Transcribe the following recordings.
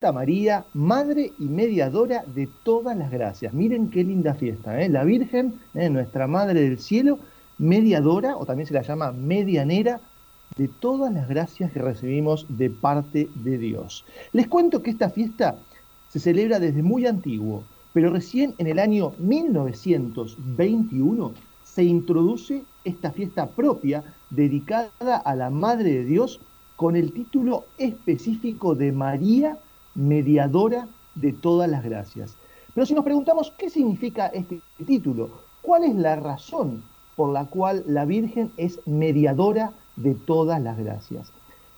María, Madre y Mediadora de todas las gracias. Miren qué linda fiesta, ¿eh? La Virgen, ¿eh? nuestra Madre del Cielo, mediadora, o también se la llama medianera, de todas las gracias que recibimos de parte de Dios. Les cuento que esta fiesta se celebra desde muy antiguo, pero recién en el año 1921 se introduce esta fiesta propia dedicada a la Madre de Dios con el título específico de María mediadora de todas las gracias. Pero si nos preguntamos qué significa este título, cuál es la razón por la cual la Virgen es mediadora de todas las gracias.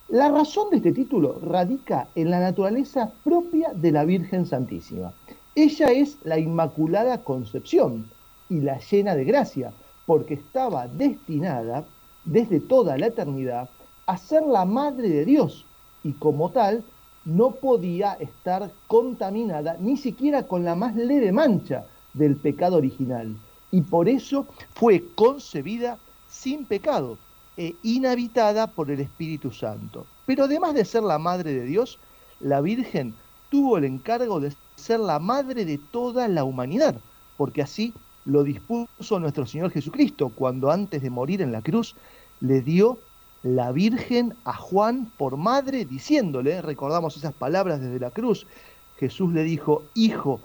La razón de este título radica en la naturaleza propia de la Virgen Santísima. Ella es la Inmaculada Concepción y la llena de gracia, porque estaba destinada desde toda la eternidad a ser la Madre de Dios y como tal no podía estar contaminada ni siquiera con la más leve mancha del pecado original. Y por eso fue concebida sin pecado e inhabitada por el Espíritu Santo. Pero además de ser la Madre de Dios, la Virgen tuvo el encargo de ser la Madre de toda la humanidad, porque así lo dispuso nuestro Señor Jesucristo cuando antes de morir en la cruz le dio la Virgen a Juan por madre, diciéndole, recordamos esas palabras desde la cruz, Jesús le dijo, Hijo,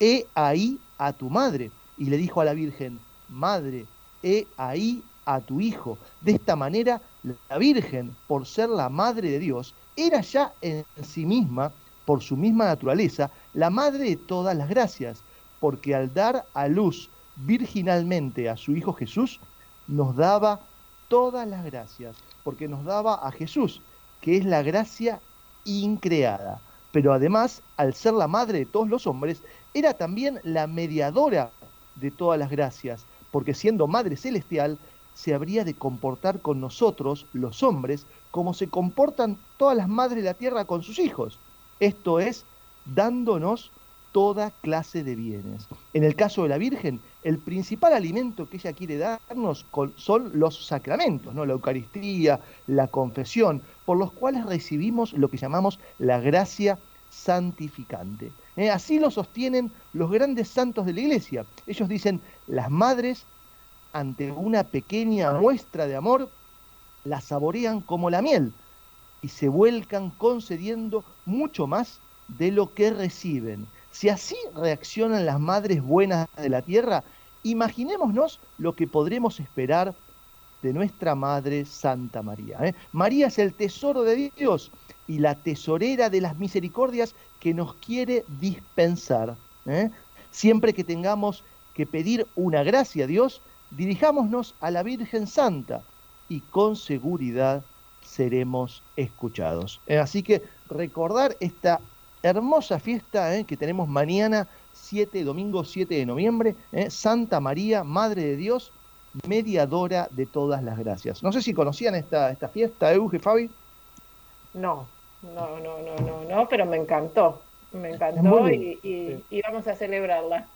he ahí a tu madre. Y le dijo a la Virgen, Madre, he ahí a tu Hijo. De esta manera, la Virgen, por ser la Madre de Dios, era ya en sí misma, por su misma naturaleza, la Madre de todas las gracias, porque al dar a luz virginalmente a su Hijo Jesús, nos daba todas las gracias porque nos daba a Jesús, que es la gracia increada. Pero además, al ser la madre de todos los hombres, era también la mediadora de todas las gracias, porque siendo madre celestial, se habría de comportar con nosotros, los hombres, como se comportan todas las madres de la tierra con sus hijos. Esto es, dándonos toda clase de bienes. En el caso de la Virgen, el principal alimento que ella quiere darnos son los sacramentos, ¿no? la Eucaristía, la confesión, por los cuales recibimos lo que llamamos la gracia santificante. ¿eh? Así lo sostienen los grandes santos de la Iglesia. Ellos dicen, las madres, ante una pequeña muestra de amor, la saborean como la miel y se vuelcan concediendo mucho más de lo que reciben. Si así reaccionan las madres buenas de la tierra, imaginémonos lo que podremos esperar de nuestra Madre Santa María. ¿eh? María es el tesoro de Dios y la tesorera de las misericordias que nos quiere dispensar. ¿eh? Siempre que tengamos que pedir una gracia a Dios, dirijámonos a la Virgen Santa y con seguridad seremos escuchados. ¿eh? Así que recordar esta hermosa fiesta ¿eh? que tenemos mañana, 7, domingo 7 de noviembre, ¿eh? Santa María, Madre de Dios, mediadora de todas las gracias. No sé si conocían esta, esta fiesta, Euge, Fabi. No, no, no, no, no, no, pero me encantó, me encantó y, vamos a celebrarla.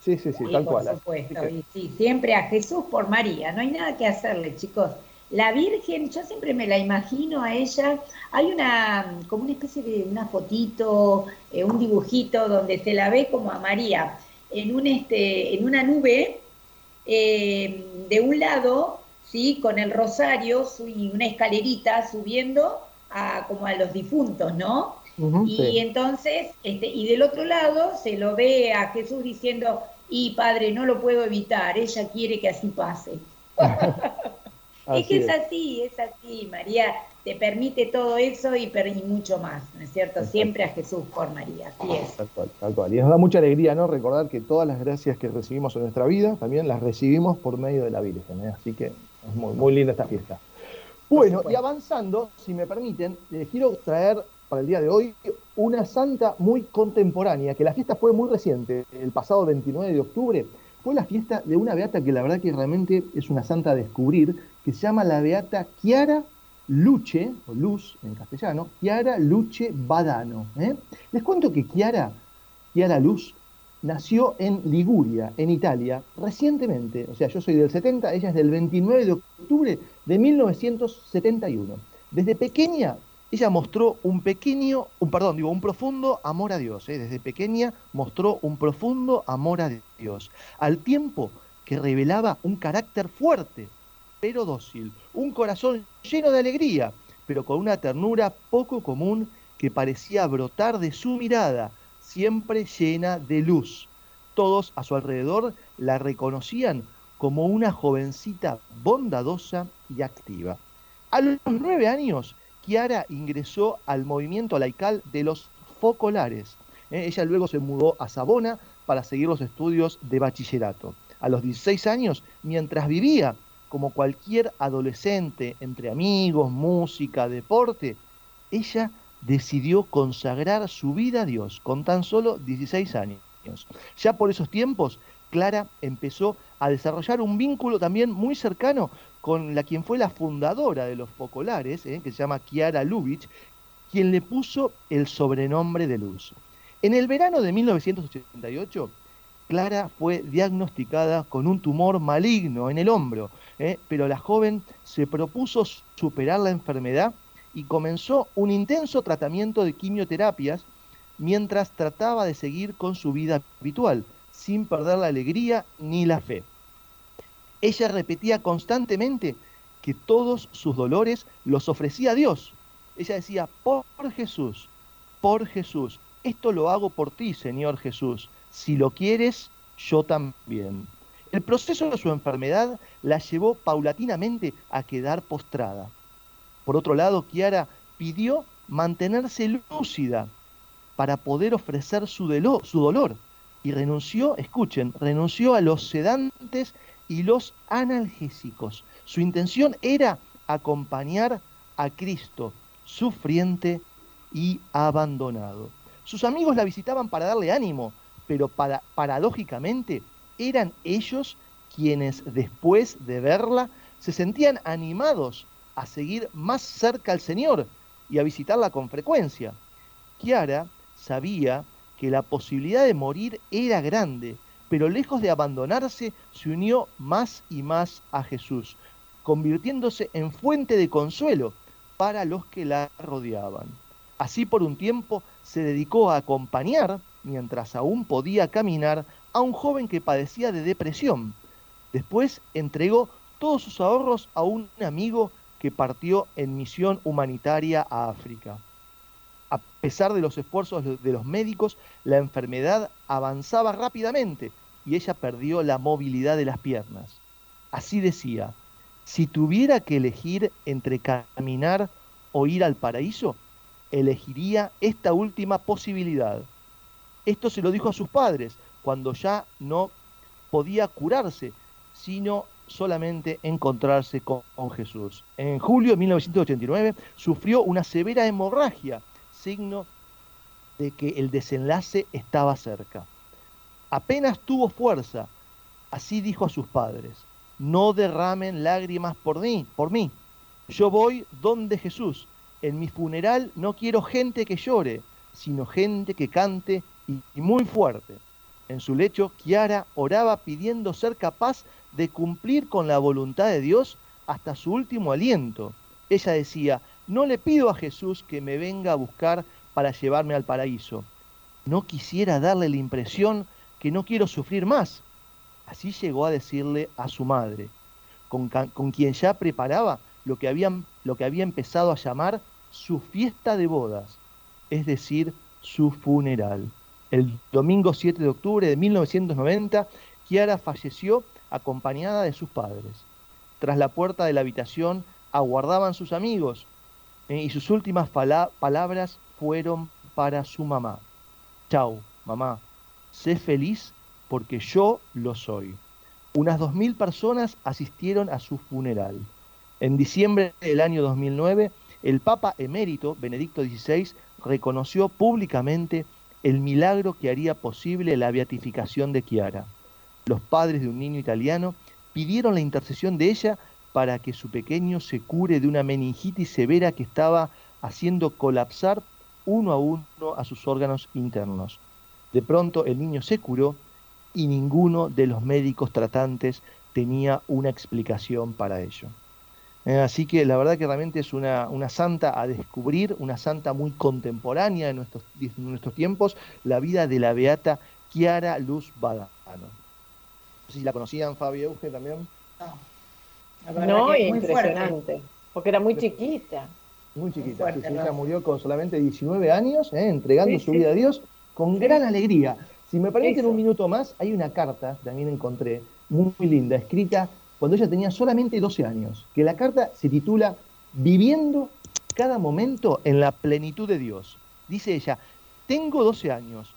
Sí, sí, sí, tal cual. Por supuesto, y sí, siempre a Jesús por María, no hay nada que hacerle, chicos. La Virgen, yo siempre me la imagino a ella, hay una, como una especie de una fotito, eh, un dibujito donde se la ve como a María en, un este, en una nube, eh, de un lado, ¿sí? con el rosario y una escalerita subiendo a, como a los difuntos, ¿no? y entonces, este, y del otro lado se lo ve a Jesús diciendo, y padre, no lo puedo evitar, ella quiere que así pase. es que es, así, es así, María te permite todo eso y, mucho más, ¿no es cierto? Siempre a Jesús por María, así es. Tal cual, tal cual. Y nos da mucha alegría, ¿no? Recordar que todas las gracias que recibimos en nuestra vida también las recibimos por medio de la Virgen, ¿eh? Así que es muy, muy linda esta fiesta. Bueno, y avanzando, si me permiten, les quiero traer para el día de hoy una santa muy contemporánea, que la fiesta fue muy reciente, el pasado 29 de octubre, fue la fiesta de una beata que la verdad que realmente es una santa a descubrir, que se llama la beata Chiara Luce, o Luz en castellano, Chiara Luce Badano. ¿eh? Les cuento que Chiara, Chiara Luz, nació en Liguria, en Italia, recientemente. O sea, yo soy del 70, ella es del 29 de octubre de 1971. Desde pequeña ella mostró un pequeño, un perdón, digo, un profundo amor a Dios. ¿eh? Desde pequeña mostró un profundo amor a Dios, al tiempo que revelaba un carácter fuerte, pero dócil, un corazón lleno de alegría, pero con una ternura poco común que parecía brotar de su mirada, siempre llena de luz. Todos a su alrededor la reconocían como una jovencita bondadosa y activa. A los nueve años, Kiara ingresó al movimiento laical de los focolares. ¿eh? ella luego se mudó a Sabona para seguir los estudios de bachillerato. A los 16 años, mientras vivía como cualquier adolescente entre amigos, música, deporte, ella decidió consagrar su vida a Dios con tan solo 16 años. Ya por esos tiempos, Clara empezó a desarrollar un vínculo también muy cercano con la quien fue la fundadora de los focolares, ¿eh? que se llama Kiara Lubitsch, quien le puso el sobrenombre de Luz. En el verano de 1988, Clara fue diagnosticada con un tumor maligno en el hombro, ¿eh? pero la joven se propuso superar la enfermedad y comenzó un intenso tratamiento de quimioterapias mientras trataba de seguir con su vida habitual, sin perder la alegría ni la fe. Ella repetía constantemente que todos sus dolores los ofrecía a Dios. Ella decía, por Jesús, por Jesús, esto lo hago por ti, Señor Jesús. Si lo quieres, yo también. El proceso de su enfermedad la llevó paulatinamente a quedar postrada. Por otro lado, Kiara pidió mantenerse lúcida para poder ofrecer su, su dolor y renunció, escuchen, renunció a los sedantes y los analgésicos. Su intención era acompañar a Cristo, sufriente y abandonado. Sus amigos la visitaban para darle ánimo, pero para, paradójicamente eran ellos quienes después de verla se sentían animados a seguir más cerca al Señor y a visitarla con frecuencia. Kiara sabía que la posibilidad de morir era grande pero lejos de abandonarse, se unió más y más a Jesús, convirtiéndose en fuente de consuelo para los que la rodeaban. Así por un tiempo se dedicó a acompañar, mientras aún podía caminar, a un joven que padecía de depresión. Después entregó todos sus ahorros a un amigo que partió en misión humanitaria a África. A pesar de los esfuerzos de los médicos, la enfermedad avanzaba rápidamente y ella perdió la movilidad de las piernas. Así decía, si tuviera que elegir entre caminar o ir al paraíso, elegiría esta última posibilidad. Esto se lo dijo a sus padres cuando ya no podía curarse, sino solamente encontrarse con, Jesús. En julio de 1989 sufrió una severa hemorragia, signo de que el desenlace estaba cerca. Apenas tuvo fuerza, así dijo a sus padres, no derramen lágrimas por mí, por mí. Yo voy donde Jesús. En mi funeral no quiero gente que llore, sino gente que cante y, y muy fuerte. En su lecho, Kiara oraba pidiendo ser capaz de cumplir con la voluntad de Dios hasta su último aliento. Ella decía, no le pido a Jesús que me venga a buscar para llevarme al paraíso. No quisiera darle la impresión que no quiero sufrir más. Así llegó a decirle a su madre, con, quien ya preparaba lo que, habían, lo que había empezado a llamar su fiesta de bodas, es decir, su funeral. El domingo 7 de octubre de 1990, Kiara falleció acompañada de sus padres. Tras la puerta de la habitación aguardaban sus amigos eh, y sus últimas palabras fueron para su mamá. Chau, mamá, sé feliz porque yo lo soy. Unas 2.000 personas asistieron a su funeral. En diciembre del año 2009, el Papa emérito Benedicto XVI reconoció públicamente el milagro que haría posible la beatificación de Chiara. Los padres de un niño italiano pidieron la intercesión de ella para que su pequeño se cure de una meningitis severa que estaba haciendo colapsar uno a uno a sus órganos internos. De pronto el niño se curó y ninguno de los médicos tratantes tenía una explicación para ello. Eh, así que la verdad que realmente es una, una, santa a descubrir, una santa muy contemporánea en nuestros, nuestros tiempos, la vida de la beata Chiara Luz Badano. No sé si la conocían, Fabio Euge también. No, no impresionante, porque era muy chiquita. Muy chiquita, sí, ella murió con solamente 19 años, eh, entregando su vida a Dios con gran alegría. Si me permiten un minuto más, hay una carta, también encontré, muy, muy linda, escrita cuando ella tenía solamente 12 años, que la carta se titula Viviendo cada momento en la plenitud de Dios. Dice ella, tengo 12 años,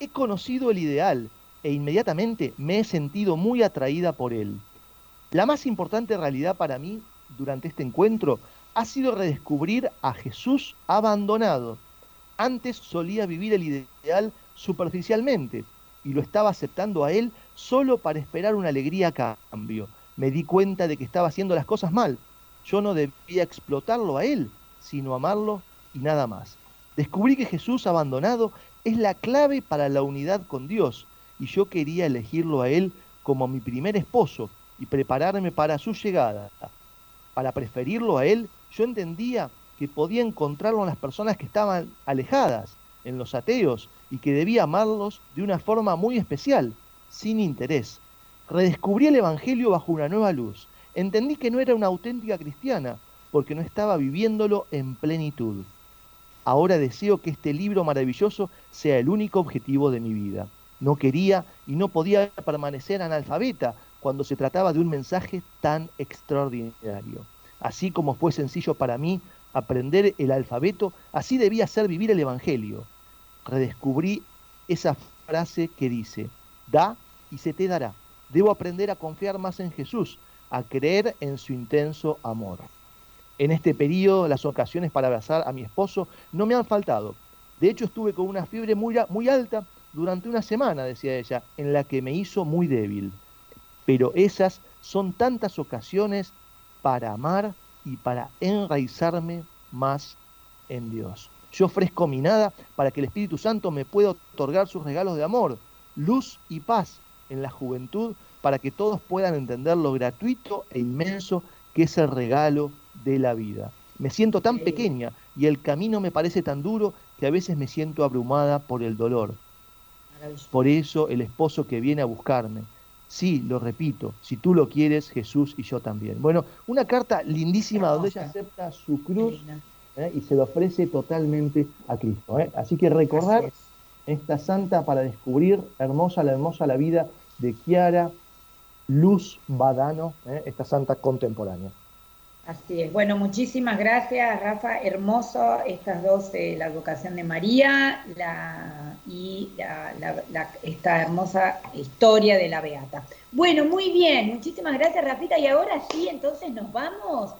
he conocido el ideal e inmediatamente me he sentido muy atraída por él. La más importante realidad para mí durante este encuentro ha sido redescubrir a Jesús abandonado. Antes solía vivir el ideal superficialmente y lo estaba aceptando a él solo para esperar una alegría a cambio me di cuenta de que estaba haciendo las cosas mal. Yo no debía explotarlo a él, sino amarlo y nada más. Descubrí que Jesús abandonado es la clave para la unidad con Dios y yo quería elegirlo a él como mi primer esposo y prepararme para su llegada. Para preferirlo a él, yo entendía podía encontrarlo en las personas que estaban alejadas, en los ateos, y que debía amarlos de una forma muy especial, sin interés redescubrí el Evangelio bajo una nueva luz. Entendí que no era una auténtica cristiana, porque no estaba viviéndolo en plenitud. Ahora deseo que este libro maravilloso sea el único objetivo de mi vida. No quería y no podía permanecer analfabeta cuando se trataba de un mensaje tan extraordinario. Así como fue sencillo para mí aprender el alfabeto, así debía ser vivir el Evangelio. Redescubrí esa frase que dice, da y se te dará. Debo aprender a confiar más en Jesús, a creer en su intenso amor. En este periodo, las ocasiones para abrazar a mi esposo no me han faltado. De hecho, estuve con una fiebre muy, muy alta durante una semana, decía ella, en la que me hizo muy débil. Pero esas son tantas ocasiones para amar y para enraizarme más en Dios. Yo ofrezco mi nada para que el Espíritu Santo me pueda otorgar sus regalos de amor, luz y paz en la juventud para que todos puedan entender lo gratuito e inmenso que es el regalo de la vida. Me siento tan pequeña y el camino me parece tan duro que a veces me siento abrumada por el dolor. Por eso el esposo que viene a buscarme. Sí, lo repito, si tú lo quieres, Jesús y yo también. Bueno, una carta lindísima donde ella acepta su cruz ¿eh? y se lo ofrece totalmente a Cristo. ¿eh? Así que recordar esta santa para descubrir hermosa la hermosa la vida de Chiara Luz Badano, ¿eh? esta santa contemporánea. Así es. Bueno, muchísimas gracias, Rafa. Hermoso estas dos, eh, la vocación de María la, y esta hermosa historia de la Beata. Bueno, muy bien. Muchísimas gracias, Rafita. Y ahora sí, entonces nos vamos